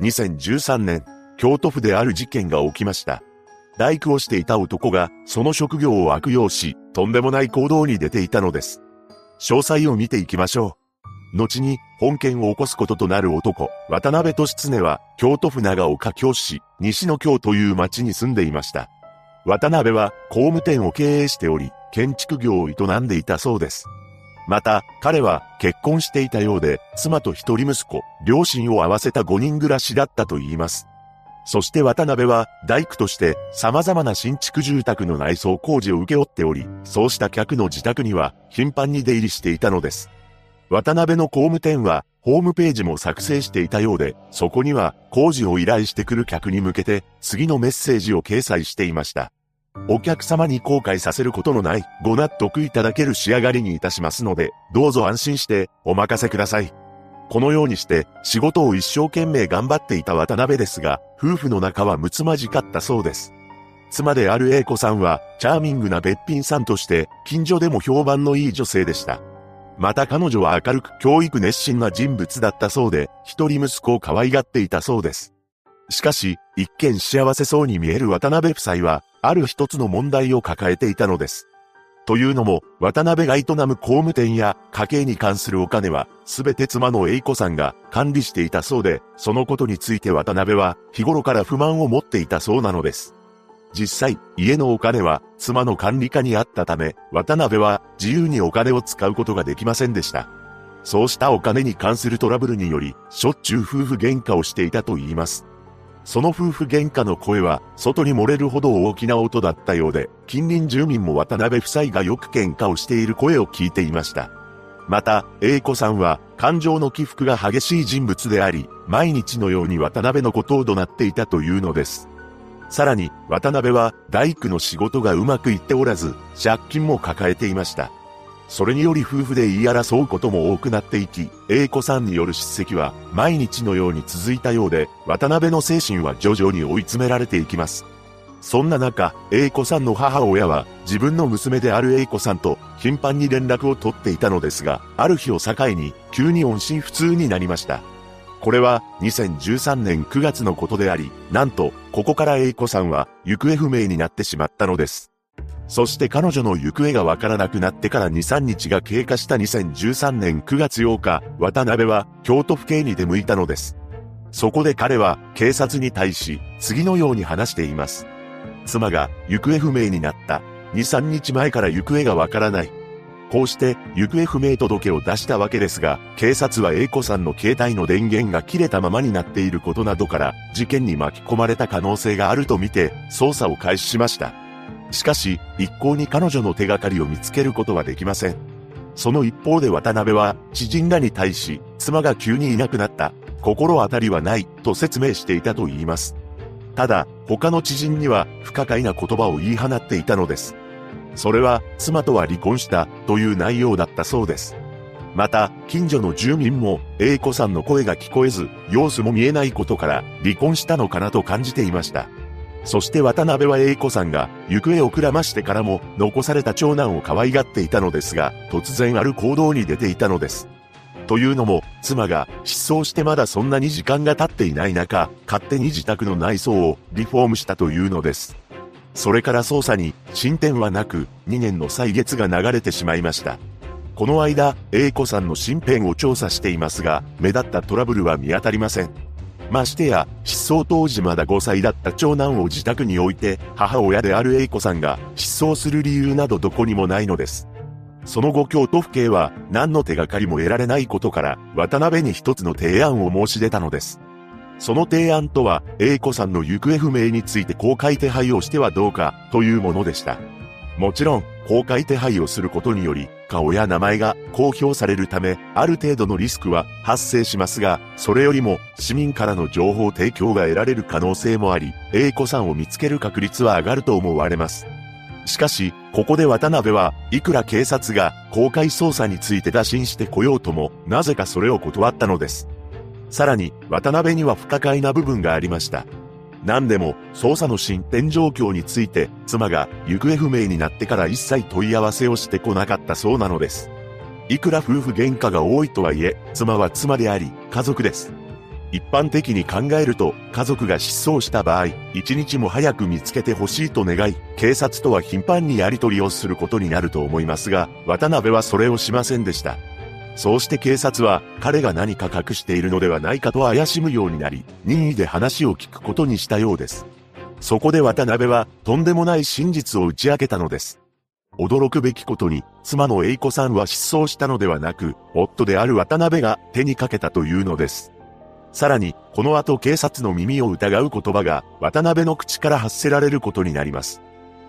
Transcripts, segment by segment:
2013年、京都府である事件が起きました。大工をしていた男が、その職業を悪用し、とんでもない行動に出ていたのです。詳細を見ていきましょう。後に、本件を起こすこととなる男、渡辺俊常は、京都府長岡京市、西野京という町に住んでいました。渡辺は、工務店を経営しており、建築業を営んでいたそうです。また、彼は結婚していたようで、妻と一人息子、両親を合わせた5人暮らしだったと言います。そして渡辺は大工として様々な新築住宅の内装工事を請け負っており、そうした客の自宅には頻繁に出入りしていたのです。渡辺の工務店はホームページも作成していたようで、そこには工事を依頼してくる客に向けて次のメッセージを掲載していました。お客様に後悔させることのないご納得いただける仕上がりにいたしますので、どうぞ安心してお任せください。このようにして仕事を一生懸命頑張っていた渡辺ですが、夫婦の仲は睦まじかったそうです。妻である英子さんは、チャーミングなべっぴんさんとして、近所でも評判のいい女性でした。また彼女は明るく教育熱心な人物だったそうで、一人息子を可愛がっていたそうです。しかし、一見幸せそうに見える渡辺夫妻は、ある一つの問題を抱えていたのです。というのも、渡辺が営む工務店や家計に関するお金は、すべて妻の栄子さんが管理していたそうで、そのことについて渡辺は日頃から不満を持っていたそうなのです。実際、家のお金は妻の管理下にあったため、渡辺は自由にお金を使うことができませんでした。そうしたお金に関するトラブルにより、しょっちゅう夫婦喧嘩をしていたと言います。その夫婦喧嘩の声は、外に漏れるほど大きな音だったようで、近隣住民も渡辺夫妻がよく喧嘩をしている声を聞いていました。また、英子さんは、感情の起伏が激しい人物であり、毎日のように渡辺のことを怒鳴っていたというのです。さらに、渡辺は、大工の仕事がうまくいっておらず、借金も抱えていました。それにより夫婦で言い争うことも多くなっていき、英子さんによる叱責は毎日のように続いたようで、渡辺の精神は徐々に追い詰められていきます。そんな中、英子さんの母親は自分の娘である英子さんと頻繁に連絡を取っていたのですが、ある日を境に急に音信不通になりました。これは2013年9月のことであり、なんと、ここから英子さんは行方不明になってしまったのです。そして彼女の行方がわからなくなってから2、3日が経過した2013年9月8日、渡辺は京都府警に出向いたのです。そこで彼は警察に対し次のように話しています。妻が行方不明になった。2、3日前から行方がわからない。こうして行方不明届を出したわけですが、警察は A 子さんの携帯の電源が切れたままになっていることなどから事件に巻き込まれた可能性があるとみて捜査を開始しました。しかし、一向に彼女の手がかりを見つけることはできません。その一方で渡辺は、知人らに対し、妻が急にいなくなった、心当たりはない、と説明していたと言います。ただ、他の知人には不可解な言葉を言い放っていたのです。それは、妻とは離婚した、という内容だったそうです。また、近所の住民も、A 子さんの声が聞こえず、様子も見えないことから、離婚したのかなと感じていました。そして渡辺は英子さんが行方をくらましてからも残された長男を可愛がっていたのですが、突然ある行動に出ていたのです。というのも、妻が失踪してまだそんなに時間が経っていない中、勝手に自宅の内装をリフォームしたというのです。それから捜査に進展はなく、2年の歳月が流れてしまいました。この間、英子さんの身辺を調査していますが、目立ったトラブルは見当たりません。ましてや、失踪当時まだ5歳だった長男を自宅に置いて、母親である英子さんが失踪する理由などどこにもないのです。その後京都府警は何の手がかりも得られないことから、渡辺に一つの提案を申し出たのです。その提案とは、英子さんの行方不明について公開手配をしてはどうか、というものでした。もちろん、公開手配をすることにより、顔や名前が公表されるため、ある程度のリスクは発生しますが、それよりも市民からの情報提供が得られる可能性もあり、A 子さんを見つける確率は上がると思われます。しかし、ここで渡辺はいくら警察が公開捜査について打診してこようとも、なぜかそれを断ったのです。さらに、渡辺には不可解な部分がありました。何でも、捜査の進展状況について、妻が行方不明になってから一切問い合わせをしてこなかったそうなのです。いくら夫婦喧嘩が多いとはいえ、妻は妻であり、家族です。一般的に考えると、家族が失踪した場合、一日も早く見つけてほしいと願い、警察とは頻繁にやり取りをすることになると思いますが、渡辺はそれをしませんでした。そうして警察は、彼が何か隠しているのではないかと怪しむようになり、任意で話を聞くことにしたようです。そこで渡辺は、とんでもない真実を打ち明けたのです。驚くべきことに、妻の栄子さんは失踪したのではなく、夫である渡辺が手にかけたというのです。さらに、この後警察の耳を疑う言葉が、渡辺の口から発せられることになります。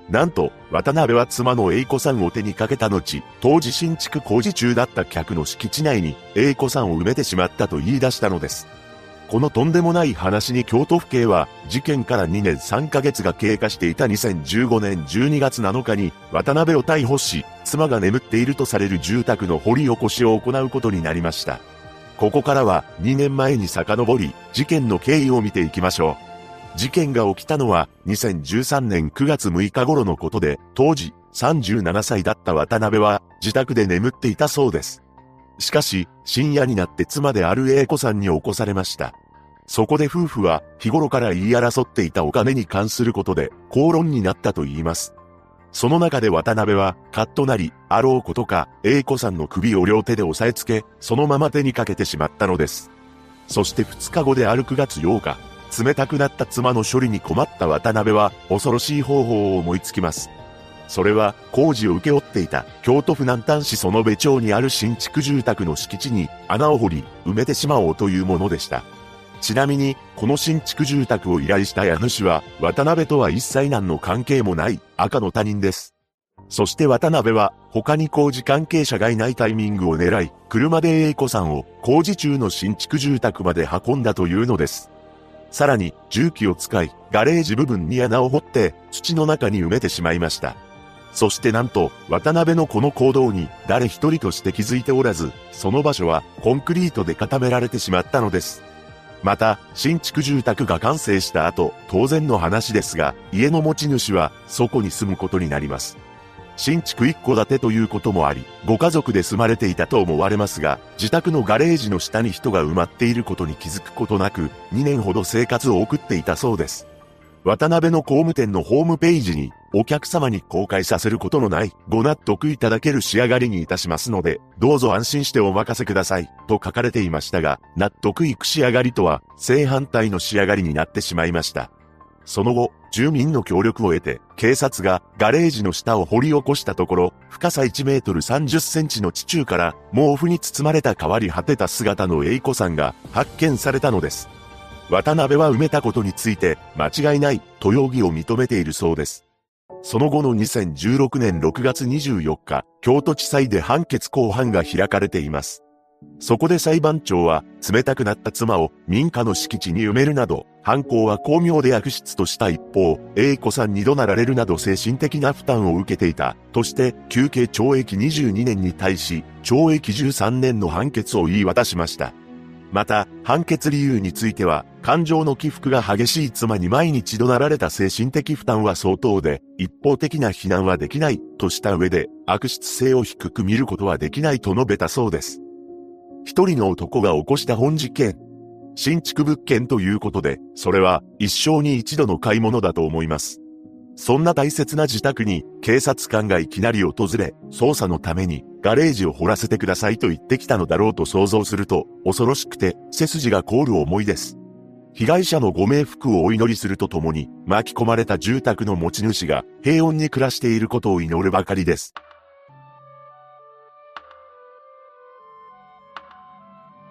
なんと、渡辺は妻の栄子さんを手にかけた後、当時新築工事中だった客の敷地内に、栄子さんを埋めてしまったと言い出したのです。このとんでもない話に京都府警は、事件から2年3ヶ月が経過していた2015年12月7日に、渡辺を逮捕し、妻が眠っているとされる住宅の掘り起こしを行うことになりました。ここからは2年前に遡り、事件の経緯を見ていきましょう。事件が起きたのは2013年9月6日頃のことで、当時37歳だった渡辺は自宅で眠っていたそうです。しかし、深夜になって妻である英子さんに起こされました。そこで夫婦は日頃から言い争っていたお金に関することで口論になったと言います。その中で渡辺は、カッとなり、あろうことか、英子さんの首を両手で押さえつけ、そのまま手にかけてしまったのです。そして2日後である9月8日、冷たくなった妻の処理に困った渡辺は、恐ろしい方法を思いつきます。それは、工事を請け負っていた、京都府南丹市園部町にある新築住宅の敷地に、穴を掘り、埋めてしまおうというものでした。ちなみに、この新築住宅を依頼した家主は、渡辺とは一切何の関係もない赤の他人です。そして渡辺は、他に工事関係者がいないタイミングを狙い、車で英子さんを工事中の新築住宅まで運んだというのです。さらに、重機を使い、ガレージ部分に穴を掘って、土の中に埋めてしまいました。そしてなんと、渡辺のこの行動に誰一人として気づいておらず、その場所はコンクリートで固められてしまったのです。また、新築住宅が完成した後、当然の話ですが、家の持ち主は、そこに住むことになります。新築一戸建てということもあり、ご家族で住まれていたと思われますが、自宅のガレージの下に人が埋まっていることに気づくことなく、2年ほど生活を送っていたそうです。渡辺の工務店のホームページに、お客様に公開させることのない、ご納得いただける仕上がりにいたしますので、どうぞ安心してお任せください、と書かれていましたが、納得いく仕上がりとは、正反対の仕上がりになってしまいました。その後、住民の協力を得て、警察がガレージの下を掘り起こしたところ、深さ1メートル30センチの地中から、毛布に包まれた変わり果てた姿の栄子さんが発見されたのです。渡辺は埋めたことについて間違いないと容疑を認めているそうです。その後の2016年6月24日、京都地裁で判決公判が開かれています。そこで裁判長は、冷たくなった妻を民家の敷地に埋めるなど、犯行は巧妙で悪質とした一方、A 子さんに怒鳴られるなど精神的な負担を受けていた、として、休刑懲役22年に対し、懲役13年の判決を言い渡しました。また、判決理由については、感情の起伏が激しい妻に毎日怒鳴られた精神的負担は相当で、一方的な非難はできない、とした上で、悪質性を低く見ることはできないと述べたそうです。一人の男が起こした本事件。新築物件ということで、それは一生に一度の買い物だと思います。そんな大切な自宅に警察官がいきなり訪れ、捜査のためにガレージを掘らせてくださいと言ってきたのだろうと想像すると、恐ろしくて背筋が凍る思いです。被害者のご冥福をお祈りするとともに、巻き込まれた住宅の持ち主が平穏に暮らしていることを祈るばかりです。